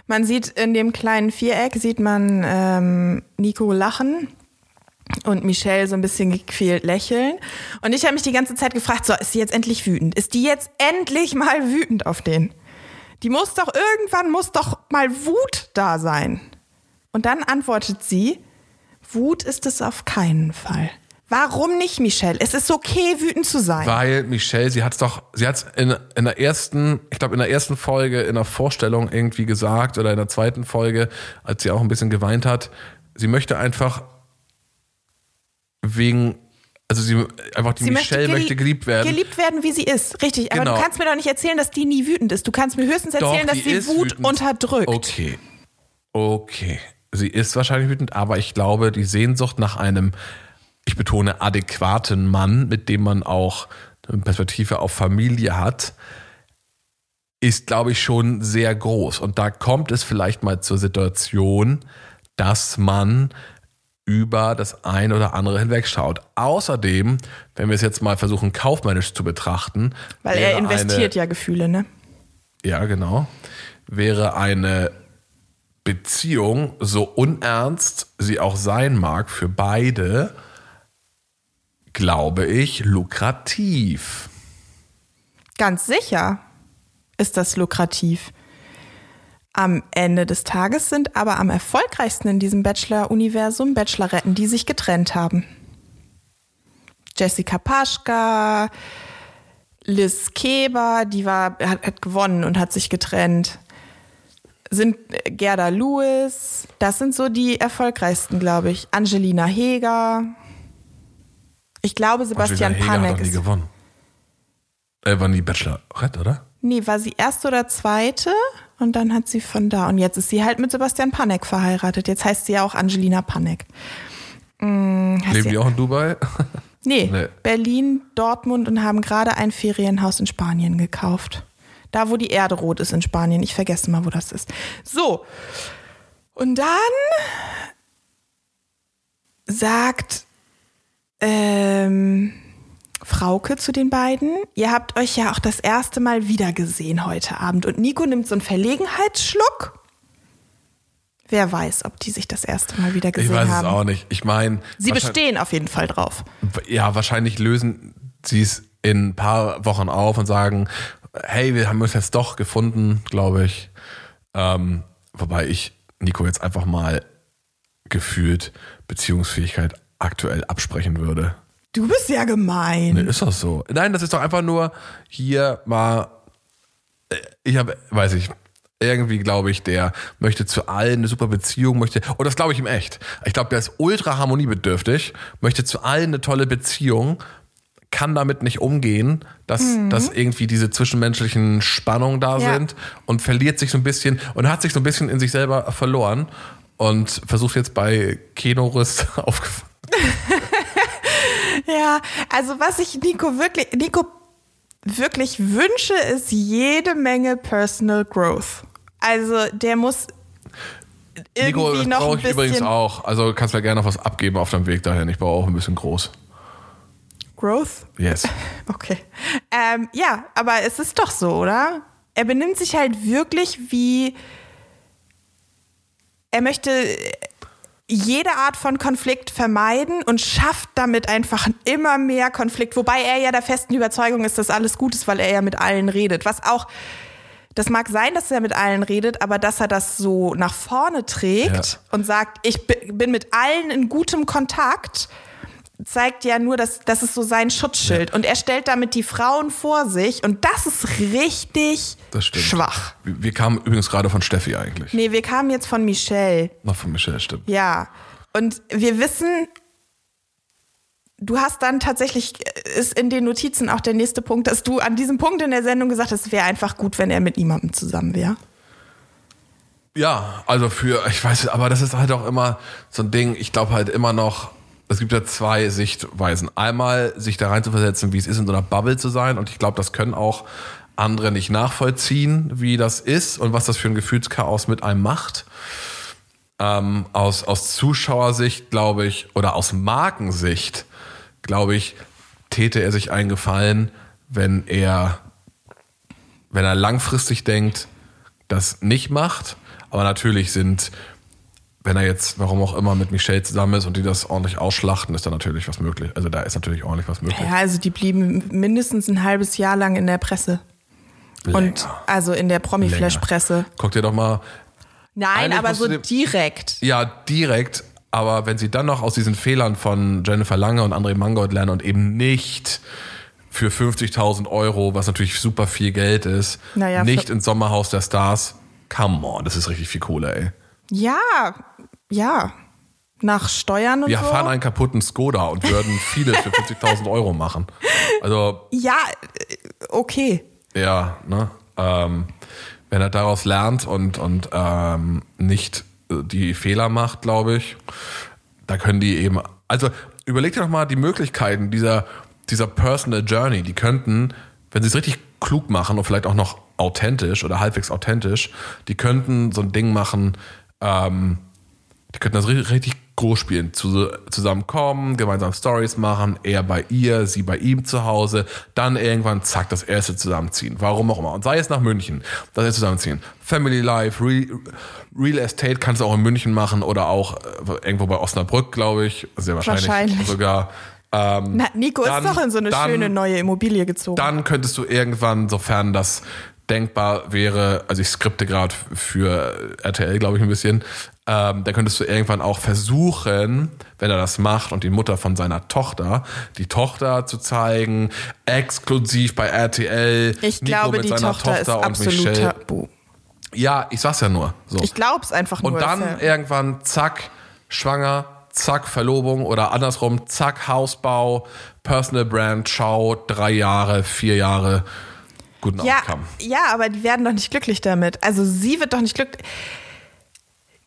Man sieht in dem kleinen Viereck, sieht man ähm, Nico lachen. Und Michelle so ein bisschen gequält lächeln. Und ich habe mich die ganze Zeit gefragt, so, ist sie jetzt endlich wütend? Ist die jetzt endlich mal wütend auf den? Die muss doch, irgendwann muss doch mal Wut da sein. Und dann antwortet sie, Wut ist es auf keinen Fall. Warum nicht, Michelle? Es ist okay, wütend zu sein. Weil Michelle, sie hat es doch, sie hat es in, in der ersten, ich glaube in der ersten Folge, in der Vorstellung irgendwie gesagt oder in der zweiten Folge, als sie auch ein bisschen geweint hat, sie möchte einfach wegen, also sie einfach die Sie Michelle gelieb- möchte geliebt werden. Geliebt werden, wie sie ist. Richtig. Aber Genau. du kannst mir doch nicht erzählen, dass die nie wütend ist. Du kannst mir höchstens erzählen, dass die sie Wut wütend. unterdrückt. Okay. Okay. Sie ist wahrscheinlich wütend, aber ich glaube, die Sehnsucht nach einem, ich betone, adäquaten Mann, mit dem man auch eine Perspektive auf Familie hat, ist, glaube ich, schon sehr groß. Und da kommt es vielleicht mal zur Situation, dass man über das eine oder andere hinwegschaut. Außerdem, wenn wir es jetzt mal versuchen, kaufmännisch zu betrachten, Weil er investiert ja Gefühle, ne? ja, genau, wäre eine Beziehung, so unernst sie auch sein mag, für beide, glaube ich, lukrativ. Ganz sicher ist das lukrativ. Am Ende des Tages sind aber am erfolgreichsten in diesem Bachelor-Universum Bacheloretten, die sich getrennt haben. Jessica Paschka, Liz Keber, die war, hat, hat gewonnen und hat sich getrennt. Sind äh, Gerda Lewis, das sind so die erfolgreichsten, glaube ich. Angelina Heger. Ich glaube, Sebastian Angelina Heger Panek hat doch nie ist gewonnen. Er war nie Bachelorette, oder? Nee, war sie erste oder zweite und dann hat sie von da. Und jetzt ist sie halt mit Sebastian Panek verheiratet. Jetzt heißt sie ja auch Angelina Panek. Hm, Leben die auch in Dubai? [laughs] Nee, Nee. Berlin, Dortmund und haben gerade ein Ferienhaus in Spanien gekauft. Da, wo die Erde rot ist in Spanien. Ich vergesse mal, wo das ist. So. Und dann sagt ähm, Frauke zu den beiden, ihr habt euch ja auch das erste Mal wiedergesehen heute Abend. Und Nico nimmt so einen Verlegenheitsschluck. Wer weiß, ob die sich das erste Mal wieder Ich gesehen weiß haben. es auch nicht. Ich meine, Sie bestehen auf jeden Fall drauf. ja, wahrscheinlich lösen sie es in ein paar Wochen auf und sagen, hey, wir haben uns jetzt doch gefunden, glaube ich. Ähm, wobei ich Nico jetzt einfach mal gefühlt Beziehungsfähigkeit aktuell absprechen würde. Du bist ja gemein. Nee, ist das so? Nein, das ist doch einfach nur hier mal. äh, Ich habe, weiß ich, irgendwie glaube ich, der möchte zu allen eine super Beziehung, möchte, und das glaube ich ihm echt. Ich glaube, der ist ultra harmoniebedürftig, möchte zu allen eine tolle Beziehung, kann damit nicht umgehen, dass, dass irgendwie diese zwischenmenschlichen Spannungen da Ja. sind und verliert sich so ein bisschen und hat sich so ein bisschen in sich selber verloren und versucht jetzt bei Kenorist [laughs] aufgefangen. [laughs] Ja, also was ich Nico wirklich, Nico wirklich wünsche, ist jede Menge Personal Growth. Also der muss Nico, irgendwie das noch brauche ein ich übrigens auch. Also kannst mir gerne noch was abgeben auf deinem Weg dahin. Ich brauche auch ein bisschen groß. Growth. Yes. [laughs] Okay. Ähm, ja, aber es ist doch so, oder? Er benimmt sich halt wirklich wie. Er möchte jede Art von Konflikt vermeiden und schafft damit einfach immer mehr Konflikt. Wobei er ja der festen Überzeugung ist, dass alles gut ist, weil er ja mit allen redet. Was auch. Das mag sein, dass er mit allen redet, aber dass er das so nach vorne trägt Ja. und sagt, ich bi- bin mit allen in gutem Kontakt, zeigt ja nur, dass das ist so sein Schutzschild. Und er stellt damit die Frauen vor sich und das ist richtig Das schwach. Wir, wir kamen übrigens gerade von Steffi eigentlich. Nee, wir kamen jetzt von Michelle. Noch von Michelle, stimmt. Ja. Und wir wissen, du hast dann tatsächlich, äh, ist in den Notizen auch der nächste Punkt, dass du an diesem Punkt in der Sendung gesagt hast, es wäre einfach gut, wenn er mit niemandem zusammen wäre. Ja, also für, ich weiß, aber das ist halt auch immer so ein Ding, ich glaube halt immer noch, es gibt ja zwei Sichtweisen. Einmal sich da rein zu versetzen, wie es ist, in so einer Bubble zu sein. Und ich glaube, das können auch andere nicht nachvollziehen, wie das ist und was das für ein Gefühlschaos mit einem macht. Ähm, aus, aus Zuschauersicht, glaube ich, oder aus Markensicht, glaube ich, täte er sich einen Gefallen, wenn er, wenn er langfristig denkt, das nicht macht. Aber natürlich sind wenn er jetzt, warum auch immer, mit Michelle zusammen ist und die das ordentlich ausschlachten, ist da natürlich was möglich. Also da ist natürlich ordentlich was möglich. Ja, also die blieben mindestens ein halbes Jahr lang in der Presse. Und Länger. also in der Promi-Flash-Presse. Guck dir doch mal, Nein, aber so direkt. ja, direkt, aber wenn sie dann noch aus diesen Fehlern von Jennifer Lange und André Mangold lernen und eben nicht für 50.000 Euro, was natürlich super viel Geld ist, Naja, nicht ins Sommerhaus der Stars, come on, das ist richtig viel Kohle, ey. Ja, ja. Nach Steuern und Wir so. fahren einen kaputten Skoda und würden vieles für [laughs] 50.000 Euro machen. Also, ja, okay. ja, ne? Ähm, wenn er daraus lernt und, und ähm, nicht äh, die Fehler macht, glaube ich, da können die eben. Also überleg dir doch mal die Möglichkeiten dieser, dieser Personal Journey. Die könnten, wenn sie es richtig klug machen und vielleicht auch noch authentisch oder halbwegs authentisch, die könnten so ein Ding machen, ähm, die könnten das ri- richtig groß spielen. Zu, zusammenkommen, gemeinsam Stories machen, er bei ihr, sie bei ihm zu Hause, dann irgendwann zack, das erste zusammenziehen. Warum auch immer. Und sei es nach München, das erste zusammenziehen. Family Life, Real, Real Estate kannst du auch in München machen oder auch äh, irgendwo bei Osnabrück, glaube ich. Sehr wahrscheinlich, Wahrscheinlich. sogar. Ähm, Na, Nico Dann- ist doch in so eine dann- schöne neue Immobilie gezogen. dann könntest du irgendwann, sofern das denkbar wäre, also ich skripte gerade für RTL, glaube ich, ein bisschen, ähm, da könntest du irgendwann auch versuchen, wenn er das macht und die Mutter von seiner Tochter, die Tochter zu zeigen, exklusiv bei RTL, ich Nico glaube, mit die seiner Tochter, ist und absolut Michelle. tabu. Ja, ich sag's ja nur. So. Ich glaube es einfach nur. Und dann er- irgendwann, zack, schwanger, zack, Verlobung oder andersrum, zack, Hausbau, Personal Brand, ciao, drei Jahre, vier Jahre, guten ja, Outcome. ja, aber die werden doch nicht glücklich damit. Also sie wird doch nicht glücklich.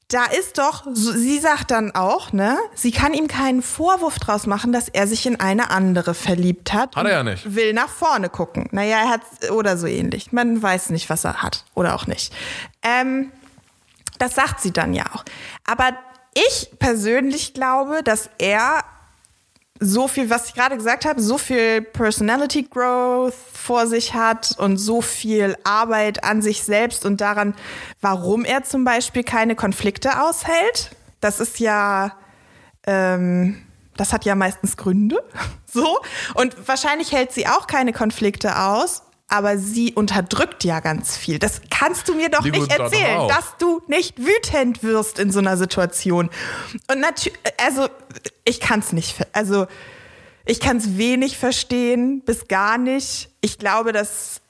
Da ist doch, sie sagt dann auch, ne, sie kann ihm keinen Vorwurf draus machen, dass er sich in eine andere verliebt hat. Hat er ja nicht. Will nach vorne gucken. Naja, er hat, oder so ähnlich. Man weiß nicht, was er hat. Oder auch nicht. Ähm, das sagt sie dann ja auch. Aber ich persönlich glaube, dass er so viel, was ich gerade gesagt habe, so viel Personality Growth vor sich hat und so viel Arbeit an sich selbst und daran, warum er zum Beispiel keine Konflikte aushält. Das ist ja, ähm, das hat ja meistens Gründe. [laughs] So. Und wahrscheinlich hält sie auch keine Konflikte aus. Aber sie unterdrückt ja ganz viel. Das kannst du mir doch Die nicht erzählen, dass du nicht wütend wirst in so einer Situation. Und natürlich, also ich kann es nicht, also ich kann es wenig verstehen, bis gar nicht. Ich glaube, dass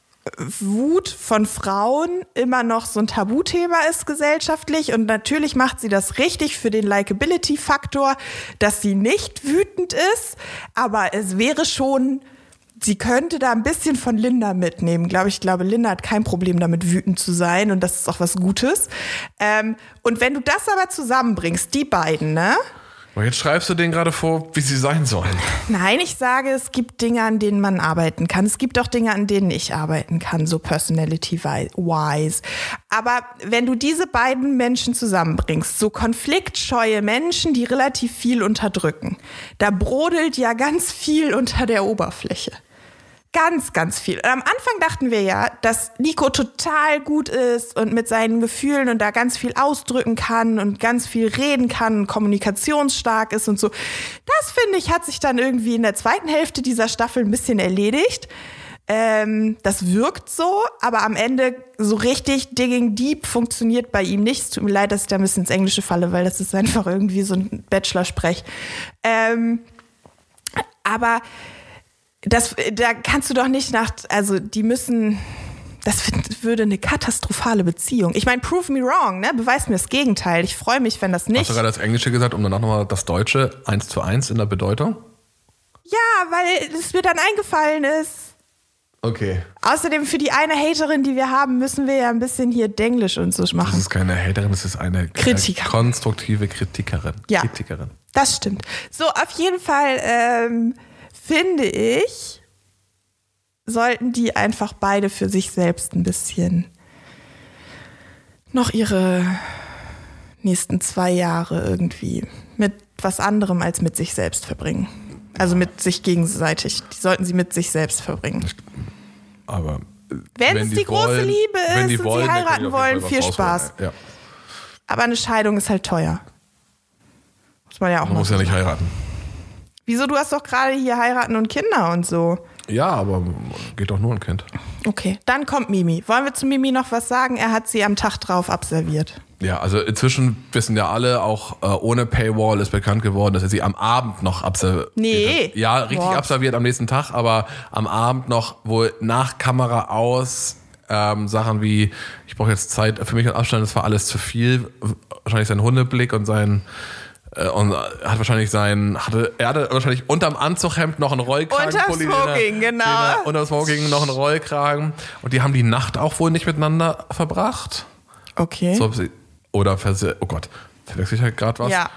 Wut von Frauen immer noch so ein Tabuthema ist gesellschaftlich und natürlich macht sie das richtig für den Likability-Faktor, dass sie nicht wütend ist, aber es wäre schon, sie könnte da ein bisschen von Linda mitnehmen, glaube ich. Ich glaube, Linda hat kein Problem damit, wütend zu sein und das ist auch was Gutes. Ähm, und wenn du das aber zusammenbringst, die beiden, ne? Und jetzt schreibst du denen gerade vor, wie sie sein sollen. Nein, ich sage, es gibt Dinge, an denen man arbeiten kann. Es gibt auch Dinge, an denen ich arbeiten kann, so personality-wise. Aber wenn du diese beiden Menschen zusammenbringst, so konfliktscheue Menschen, die relativ viel unterdrücken, da brodelt ja ganz viel unter der Oberfläche. Ganz, ganz viel. Und am Anfang dachten wir ja, dass Nico total gut ist und mit seinen Gefühlen und da ganz viel ausdrücken kann und ganz viel reden kann und kommunikationsstark ist und so. Das finde ich, hat sich dann irgendwie in der zweiten Hälfte dieser Staffel ein bisschen erledigt. Ähm, das wirkt so, aber am Ende so richtig digging deep funktioniert bei ihm nicht. Es tut mir leid, dass ich da ein bisschen ins Englische falle, weil das ist einfach irgendwie so ein Bachelor-Sprech. Ähm, aber das, da kannst du doch nicht nach, also die müssen, das würde eine katastrophale Beziehung. Ich meine, prove me wrong, ne? Beweis mir das Gegenteil. Ich freue mich, wenn das Hast nicht. du gerade das Englische gesagt, um danach nochmal das Deutsche eins zu eins in der Bedeutung? Ja, weil es mir dann eingefallen ist. Okay. Außerdem für die eine Haterin, die wir haben, müssen wir ja ein bisschen hier Denglisch und so Das machen. ist keine Haterin, das ist eine Kritiker. konstruktive Kritikerin. Ja. Kritikerin. Das stimmt. So, auf jeden Fall ähm, finde ich, sollten die einfach beide für sich selbst ein bisschen noch ihre nächsten zwei Jahre irgendwie mit was anderem als mit sich selbst verbringen. Also mit sich gegenseitig. Die sollten sie mit sich selbst verbringen. Aber äh, Wenn es die große Liebe ist die und sie wollen, können heiraten die wollen, viel Spaß. Ja. Aber eine Scheidung ist halt teuer. Muss man ja auch Man muss ja nicht heiraten. Wieso, du hast doch gerade hier heiraten und Kinder und so. Ja, aber geht doch nur ein Kind. Okay, dann kommt Mimi. Wollen wir zu Mimi noch was sagen? Er hat sie am Tag drauf absolviert. Ja, also inzwischen wissen ja alle, auch äh, ohne Paywall ist bekannt geworden, dass er sie am Abend noch absolviert Nee. hat. Ja, richtig Boah. absolviert am nächsten Tag, aber am Abend noch wohl nach Kamera aus ähm, Sachen wie, ich brauche jetzt Zeit für mich und Abstand, das war alles zu viel. Wahrscheinlich sein Hundeblick und sein und hat wahrscheinlich sein, hatte, er hatte wahrscheinlich unterm Anzughemd noch einen Rollkragen. Unterm den Smoking, genau. Den er, unterm Smoking noch einen Rollkragen. Und die haben die Nacht auch wohl nicht miteinander verbracht. Okay. So, oder oh Gott, verwechsel ich halt gerade was? ja.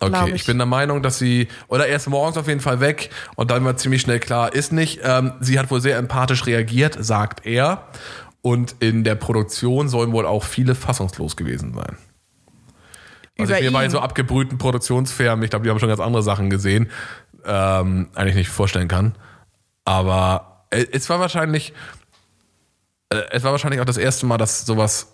Okay, ich. ich. bin der Meinung, dass sie, oder erst morgens auf jeden Fall weg und dann war ziemlich schnell klar, ist nicht. Ähm, sie hat wohl sehr empathisch reagiert, sagt er. Und in der Produktion sollen wohl auch viele fassungslos gewesen sein. Über ich mir bei so abgebrühten Produktionsfirmen, ich glaube, die haben schon ganz andere Sachen gesehen, ähm, eigentlich nicht vorstellen kann. Aber äh, es war wahrscheinlich, äh, es war wahrscheinlich auch das erste Mal, dass sowas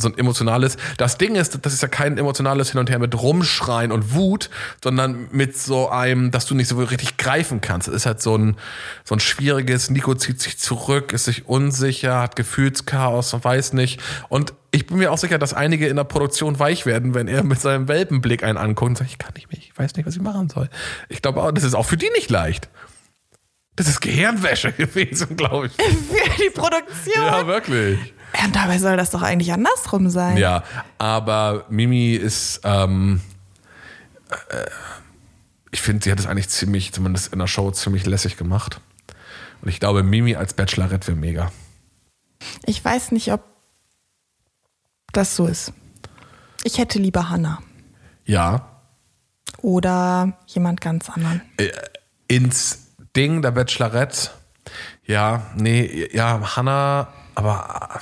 so ein emotionales. Das Ding ist, das ist ja kein emotionales Hin und Her mit Rumschreien und Wut, sondern mit so einem, dass du nicht so richtig greifen kannst. Es ist halt so ein, so ein schwieriges, Nico zieht sich zurück, ist sich unsicher, hat Gefühlschaos und weiß nicht. Und ich bin mir auch sicher, dass einige in der Produktion weich werden, wenn er mit seinem Welpenblick einen anguckt und sagt, ich kann nicht mehr, ich weiß nicht, was ich machen soll. Ich glaube auch, das ist auch für die nicht leicht. Das ist Gehirnwäsche [laughs] gewesen, glaube ich. Für die Produktion. Ja, wirklich. Ja, und dabei soll das doch eigentlich andersrum sein. Ja, aber Mimi ist, ähm, äh, ich finde, sie hat es eigentlich ziemlich, zumindest in der Show, ziemlich lässig gemacht. Und ich glaube, Mimi als Bachelorette wäre mega. Ich weiß nicht, ob das so ist. Ich hätte lieber Hannah. Ja, Oder jemand ganz anderen. ins Ding der Bachelorette, ja, nee, ja, Hannah, aber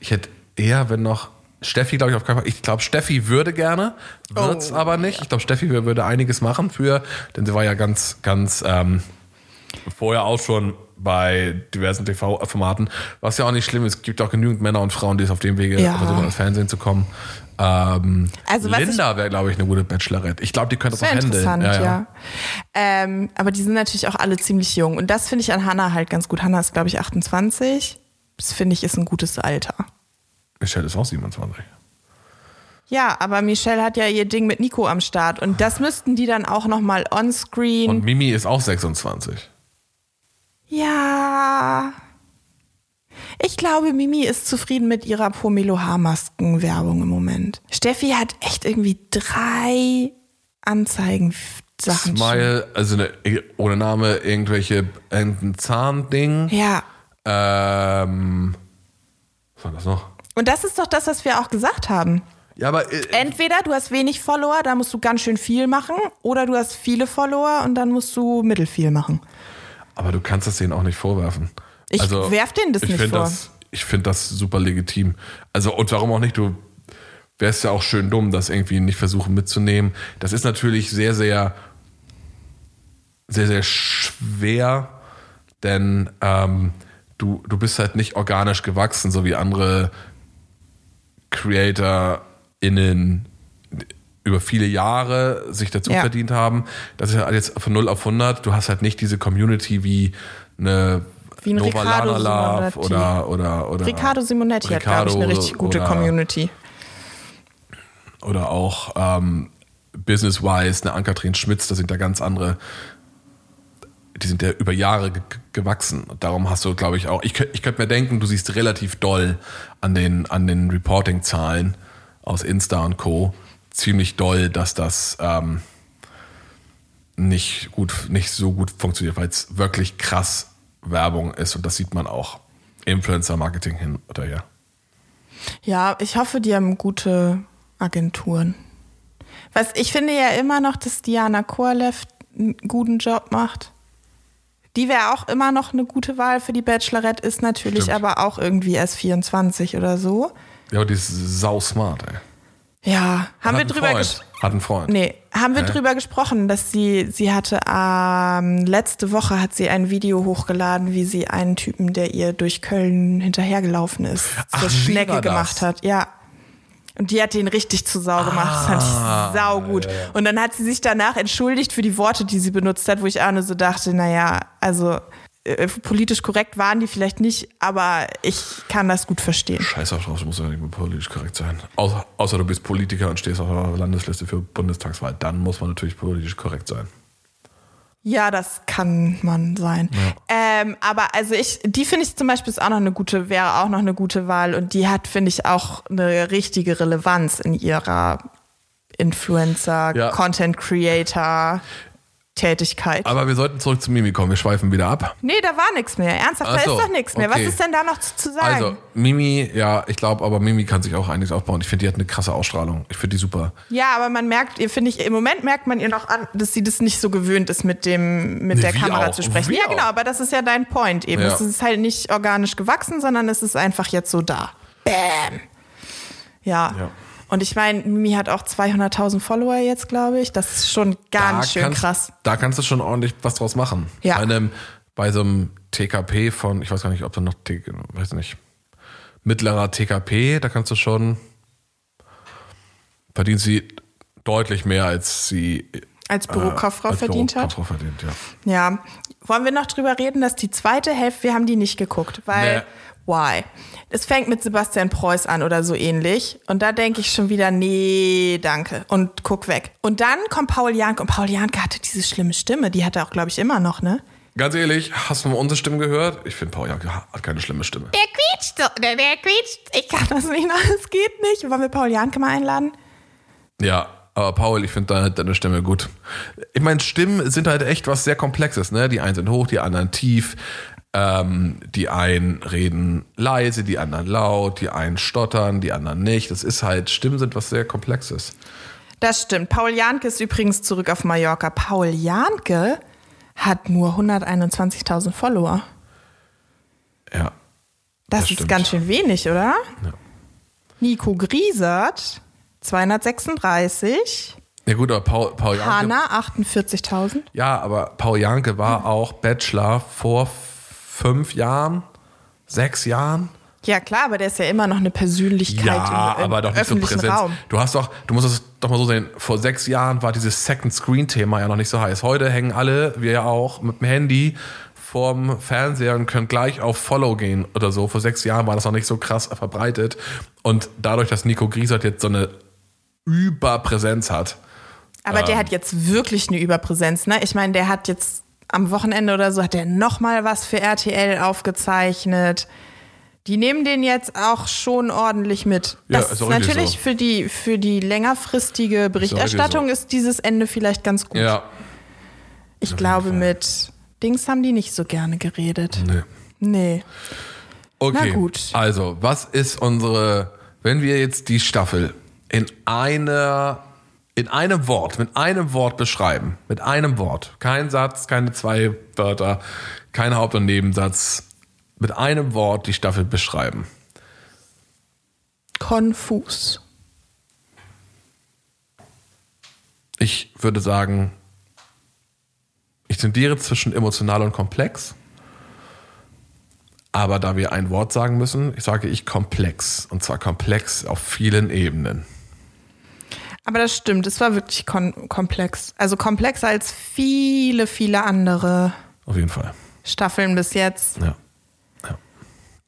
ich hätte eher, wenn noch Steffi, glaube ich, auf keinen Fall. Ich glaube, Steffi würde gerne, wird's Oh, aber nicht. Ich glaube, Steffi wür- würde einiges machen für, denn sie war ja ganz, ganz ähm, vorher auch schon bei diversen TV-Formaten, was ja auch nicht schlimm ist. Es gibt auch genügend Männer und Frauen, die es auf dem Wege Ja. versuchen, ins Fernsehen zu kommen. Ähm, Also, Linda wäre, glaube ich, eine gute Bachelorette. Ich glaube, die könnte das auch handeln. interessant, ja. Ähm, aber die sind natürlich auch alle ziemlich jung. Und das finde ich an Hannah halt ganz gut. Hannah ist, glaube ich, 28. Das finde ich ist ein gutes Alter. Michelle ist auch 27. Ja, aber Michelle hat ja ihr Ding mit Nico am Start. Und das müssten die dann auch nochmal on-screen. Und Mimi ist auch 26. Ja. Ich glaube, Mimi ist zufrieden mit ihrer Pomelo Haarmasken-Werbung im Moment. Steffi hat echt irgendwie drei Anzeigen-Sachen. Smile, also eine, ohne Name, irgendwelche, irgendein Zahnding. Ja. Ähm, was war das noch? Und das ist doch das, was wir auch gesagt haben. Ja, aber äh, Entweder du hast wenig Follower, da musst du ganz schön viel machen, oder du hast viele Follower und dann musst du mittelfiel machen. Aber du kannst das denen auch nicht vorwerfen. Ich werf denen das ich nicht vor. Das, ich finde das super legitim. Also, und warum auch nicht? Du wärst ja auch schön dumm, das irgendwie nicht versuchen mitzunehmen. Das ist natürlich sehr, sehr, sehr, sehr schwer, denn ähm, du, du bist halt nicht organisch gewachsen, so wie andere CreatorInnen über viele Jahre sich dazu Ja. verdient haben. Das ist ja jetzt von 0 auf 100. Du hast halt nicht diese Community wie eine Wie ein Nova Ricardo Lana Love Simonetti. oder, oder, oder Ricardo Simonetti hat, glaube ich, eine richtig gute oder- Community. oder auch ähm, Business-wise, eine Ann-Kathrin Schmitz, das sind ja ganz andere, die sind ja über Jahre ge gewachsen. Und darum hast du, glaube ich, auch, ich, ich könnte mir denken, du siehst relativ doll an den, an den Reporting-Zahlen aus Insta und Co. ziemlich doll, dass das ähm, nicht gut, nicht so gut funktioniert, weil es wirklich krass Werbung ist und das sieht man auch. Influencer-Marketing hin oder her. Ja, ich hoffe, die haben gute Agenturen. Was ich finde ja immer noch, dass Diana Korlev einen guten Job macht. Die wäre auch immer noch eine gute Wahl für die Bachelorette, ist natürlich Stimmt. aber auch irgendwie erst 24 oder so. Ja, aber die ist sau smart, ey. Ja, haben wir Hat drüber gesprochen? Hat einen Freund. Nee, haben wir Hä? drüber gesprochen, dass sie, sie hatte, ähm, letzte Woche hat sie ein Video hochgeladen, wie sie einen Typen, der ihr durch Köln hinterhergelaufen ist, Ach, zur Schnecke gemacht hat. Ja. Und die hat den richtig zu Sau gemacht. das fand Ah, ich sau gut. Und dann hat sie sich danach entschuldigt für die Worte, die sie benutzt hat, wo ich auch nur so dachte, naja, also äh, politisch korrekt waren die vielleicht nicht, aber ich kann das gut verstehen. Scheiß auf drauf, du musst ja nicht mehr politisch korrekt sein. Außer, außer du bist Politiker und stehst auf der Landesliste für Bundestagswahl. Dann muss man natürlich politisch korrekt sein. Ja, das kann man sein. Ähm, aber also ich, die finde ich zum Beispiel ist auch noch eine gute, wäre auch noch eine gute Wahl und die hat, finde ich, auch eine richtige Relevanz in ihrer Influencer, Ja. Content Creator Tätigkeit. Aber wir sollten zurück zu Mimi kommen. Wir schweifen wieder ab. nee, da war nichts mehr. Ernsthaft, Ach da so, ist doch nichts mehr. okay. Was ist denn da noch zu, sagen? Also, Mimi, ja, ich glaube, aber Mimi kann sich auch einiges aufbauen. Ich finde, die hat eine krasse Ausstrahlung. Ich finde die super. ja, aber man merkt, ihr finde ich, im Moment merkt man ihr noch an, dass sie das nicht so gewöhnt ist, mit dem, mit Nee, der Kamera auch, zu sprechen. wie Ja, genau, auch. aber das ist ja dein Point eben. Ja. Es ist halt nicht organisch gewachsen, sondern es ist einfach jetzt so da. Bam. Ja. Ja. Und ich meine, Mimi hat auch 200.000 Follower jetzt, glaube ich. Das ist schon ganz schön kannst, krass. Da kannst du schon ordentlich was draus machen. Ja. Bei, einem, bei so einem TKP von, ich weiß gar nicht, ob da noch, weiß nicht, mittlerer TKP, da kannst du schon, verdient sie deutlich mehr, als sie Als Bürokauffrau äh, als verdient hat. Verdient, ja. Ja. Wollen wir noch drüber reden, dass die zweite Hälfte, wir haben die nicht geguckt, weil, Nee. Why? Es fängt mit Sebastian Preuß an oder so ähnlich. Und da denke ich schon wieder, nee, danke. Und guck weg. Und dann kommt Paul Janke. Und Paul Janke hatte diese schlimme Stimme. Die hat er auch, glaube ich, immer noch, ne? Ganz ehrlich, hast du mal unsere Stimme gehört? Ich finde, Paul Janke hat keine schlimme Stimme. Der quietscht so, der, der quietscht. Ich kann das nicht, das geht nicht. Wollen wir Paul Janke mal einladen? Ja, aber Paul, ich finde deine, deine Stimme gut. Ich meine, Stimmen sind halt echt was sehr Komplexes, ne? Die einen sind hoch, die anderen tief. Ähm, die einen reden leise, die anderen laut, die einen stottern, die anderen nicht. Das ist halt, Stimmen sind was sehr Komplexes. Das stimmt. Paul Janke ist übrigens zurück auf Mallorca. Paul Janke hat nur 121.000 Follower. Ja. Das, Das ist stimmt. ganz schön wenig, oder? Ja. Nico Griesert, 236. Ja gut, aber Paul, Paul Janke. Hanna, 48.000. Ja, aber Paul Janke war auch Bachelor vor fünf Jahren, sechs Jahren. Ja, klar, aber der ist ja immer noch eine Persönlichkeit Ja, im, im aber doch nicht so präsent. Raum. Du hast doch, du musst es doch mal so sehen. Vor sechs Jahren war dieses Second Screen Thema ja noch nicht so heiß. Heute hängen alle, wir ja auch, mit dem Handy vorm Fernseher und können gleich auf Follow gehen oder so. Vor sechs Jahren war das noch nicht so krass verbreitet. Und dadurch, dass Nico Griesert jetzt so eine Überpräsenz hat, Aber Ähm. der hat jetzt wirklich eine Überpräsenz, ne? Ich meine, der hat jetzt am Wochenende oder so hat der noch mal was für RTL aufgezeichnet. Die nehmen den jetzt auch schon ordentlich mit. Ja, Das ist ist natürlich so. für die für die längerfristige Berichterstattung so. ist dieses Ende vielleicht ganz gut. ja, ich glaube, mit Dings haben die nicht so gerne geredet. nee. Nee. Okay. Na gut. Also, was ist unsere, wenn wir jetzt die Staffel in einer, in einem Wort, mit einem Wort beschreiben, mit einem Wort, kein Satz, keine zwei Wörter, kein Haupt- und Nebensatz, mit einem Wort die Staffel beschreiben. Konfus. Ich würde sagen, ich tendiere zwischen emotional und komplex. Aber da wir ein Wort sagen müssen, sage ich komplex. Und zwar komplex auf vielen Ebenen. Aber das stimmt, es war wirklich komplex. Also komplexer als viele, viele andere Auf jeden Fall. Staffeln bis jetzt. Ja.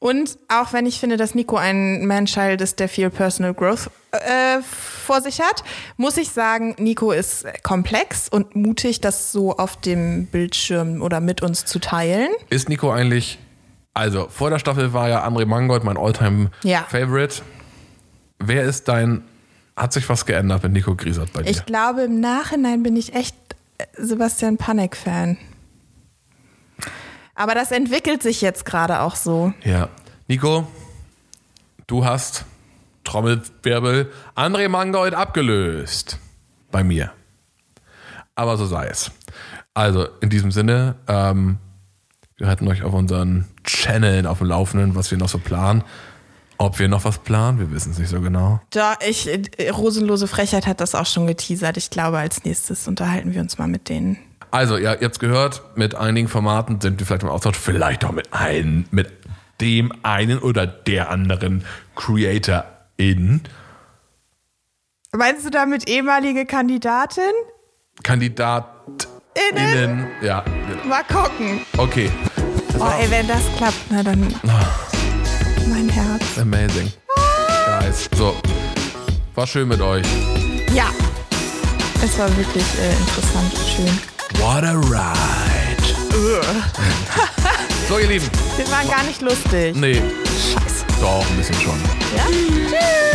Und auch wenn ich finde, dass Nico ein Man-Child ist, der viel Personal Growth äh, vor sich hat, muss ich sagen, Nico ist komplex und mutig, das so auf dem Bildschirm oder mit uns zu teilen. Ist Nico eigentlich, also vor der Staffel war ja André Mangold mein Ja. Alltime-Favorite. Wer ist dein, hat sich was geändert mit Nico Griesert bei dir? Ich glaube, im Nachhinein bin ich echt äh, Sebastian Panek-Fan. Aber das entwickelt sich jetzt gerade auch so. ja. Nico, du hast Trommelwirbel André Mangold abgelöst. Bei mir. Aber so sei es. Also in diesem Sinne, ähm, wir halten euch auf unseren Channeln auf dem Laufenden, was wir noch so planen. Ob wir noch was planen, wir wissen es nicht so genau. Da, ich, äh, Rosenlose Frechheit hat das auch schon geteasert. Ich glaube, als nächstes unterhalten wir uns mal mit denen. Also, ja, ihr habt's gehört, mit einigen Formaten sind wir vielleicht im Austausch, vielleicht auch mit einem, mit dem einen oder der anderen Creator in. Meinst du damit ehemalige Kandidatin? KandidatInnen. Ja. Mal gucken. Okay. Oh, ey, wenn das klappt, na dann. Mein Herz. Amazing. Guys. So. War schön mit euch. Ja. Es war wirklich äh, interessant und schön. What a ride. so, ihr Lieben. Wir waren gar nicht lustig. Nee, Scheiße. doch, ein bisschen schon. Ja? Tschüss.